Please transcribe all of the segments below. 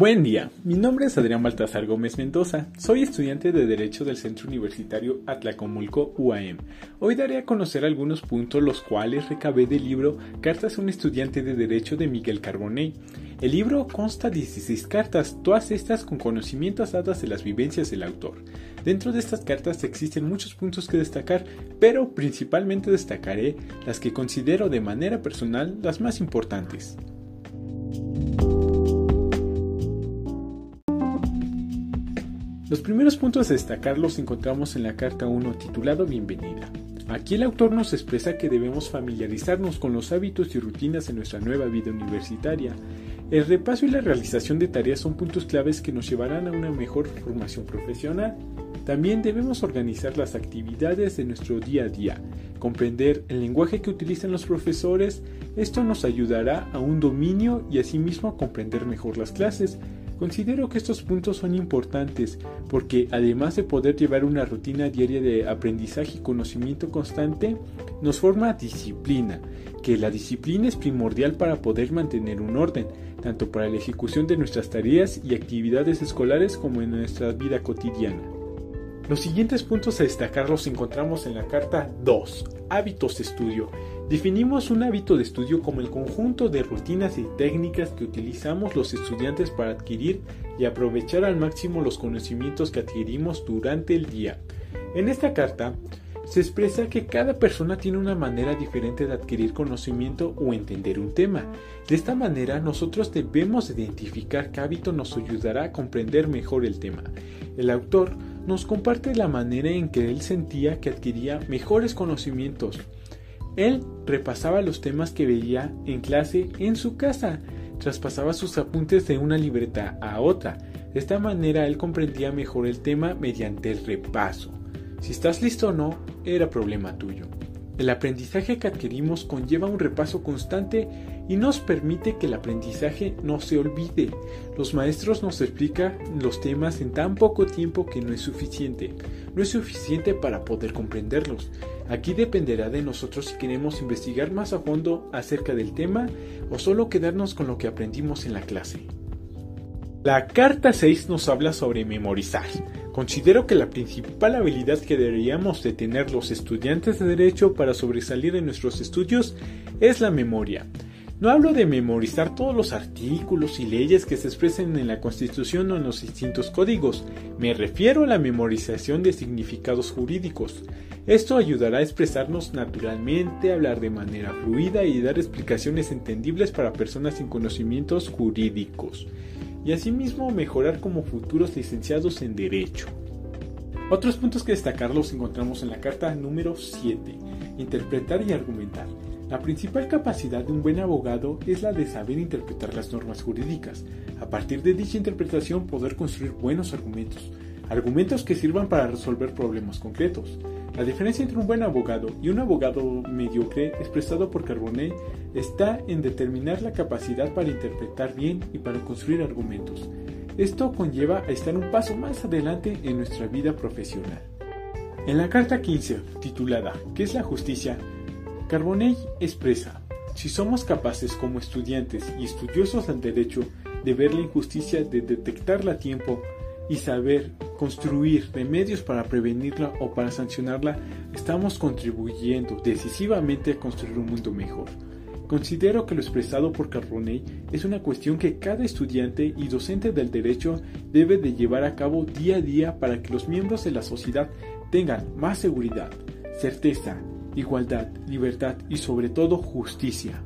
Buen día, mi nombre es Adrián Baltasar Gómez Mendoza, soy estudiante de Derecho del Centro Universitario Atlacomulco UAM. Hoy daré a conocer algunos puntos los cuales recabé del libro Cartas a un estudiante de Derecho de Miguel Carbonell. El libro consta de 16 cartas, todas estas con conocimientos dadas de las vivencias del autor. Dentro de estas cartas existen muchos puntos que destacar, pero principalmente destacaré las que considero de manera personal las más importantes. Los primeros puntos a destacar los encontramos en la carta 1 titulado Bienvenida. Aquí el autor nos expresa que debemos familiarizarnos con los hábitos y rutinas en nuestra nueva vida universitaria. El repaso y la realización de tareas son puntos claves que nos llevarán a una mejor formación profesional. También debemos organizar las actividades de nuestro día a día, comprender el lenguaje que utilizan los profesores, esto nos ayudará a un dominio y asimismo a comprender mejor las clases. Considero que estos puntos son importantes porque además de poder llevar una rutina diaria de aprendizaje y conocimiento constante, nos forma disciplina, que la disciplina es primordial para poder mantener un orden, tanto para la ejecución de nuestras tareas y actividades escolares como en nuestra vida cotidiana. Los siguientes puntos a destacar los encontramos en la carta 2, hábitos de estudio. Definimos un hábito de estudio como el conjunto de rutinas y técnicas que utilizamos los estudiantes para adquirir y aprovechar al máximo los conocimientos que adquirimos durante el día. En esta carta se expresa que cada persona tiene una manera diferente de adquirir conocimiento o entender un tema. De esta manera nosotros debemos identificar qué hábito nos ayudará a comprender mejor el tema. El autor nos comparte la manera en que él sentía que adquiría mejores conocimientos él repasaba los temas que veía en clase en su casa, traspasaba sus apuntes de una libreta a otra. De esta manera él comprendía mejor el tema mediante el repaso. Si estás listo o no, era problema tuyo. El aprendizaje que adquirimos conlleva un repaso constante y nos permite que el aprendizaje no se olvide. Los maestros nos explican los temas en tan poco tiempo que no es suficiente. No es suficiente para poder comprenderlos. Aquí dependerá de nosotros si queremos investigar más a fondo acerca del tema o solo quedarnos con lo que aprendimos en la clase. La carta 6 nos habla sobre memorizar. Considero que la principal habilidad que deberíamos de tener los estudiantes de derecho para sobresalir en nuestros estudios es la memoria. No hablo de memorizar todos los artículos y leyes que se expresen en la Constitución o en los distintos códigos, me refiero a la memorización de significados jurídicos. Esto ayudará a expresarnos naturalmente, hablar de manera fluida y dar explicaciones entendibles para personas sin conocimientos jurídicos y asimismo mejorar como futuros licenciados en Derecho. Otros puntos que destacar los encontramos en la carta número 7, interpretar y argumentar. La principal capacidad de un buen abogado es la de saber interpretar las normas jurídicas, a partir de dicha interpretación poder construir buenos argumentos, argumentos que sirvan para resolver problemas concretos. La diferencia entre un buen abogado y un abogado mediocre expresado por Carbonell está en determinar la capacidad para interpretar bien y para construir argumentos. Esto conlleva a estar un paso más adelante en nuestra vida profesional. En la carta 15, titulada ¿Qué es la justicia?, Carbonell expresa, si somos capaces como estudiantes y estudiosos del derecho de ver la injusticia, de detectarla a tiempo y saber construir remedios para prevenirla o para sancionarla, estamos contribuyendo decisivamente a construir un mundo mejor. Considero que lo expresado por Carbonell es una cuestión que cada estudiante y docente del derecho debe de llevar a cabo día a día para que los miembros de la sociedad tengan más seguridad, certeza, igualdad, libertad y sobre todo justicia.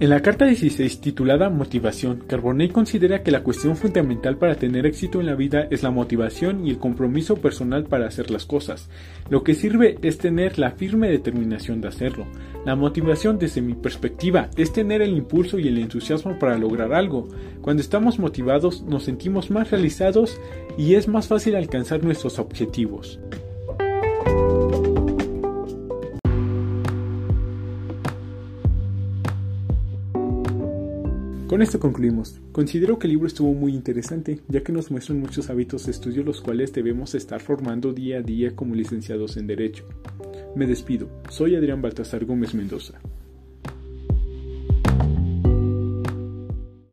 En la carta 16 titulada Motivación, Carbonell considera que la cuestión fundamental para tener éxito en la vida es la motivación y el compromiso personal para hacer las cosas. Lo que sirve es tener la firme determinación de hacerlo. La motivación desde mi perspectiva es tener el impulso y el entusiasmo para lograr algo. Cuando estamos motivados nos sentimos más realizados y es más fácil alcanzar nuestros objetivos. Con esto concluimos. Considero que el libro estuvo muy interesante, ya que nos muestran muchos hábitos de estudio los cuales debemos estar formando día a día como licenciados en Derecho. Me despido. Soy Adrián Baltasar Gómez Mendoza.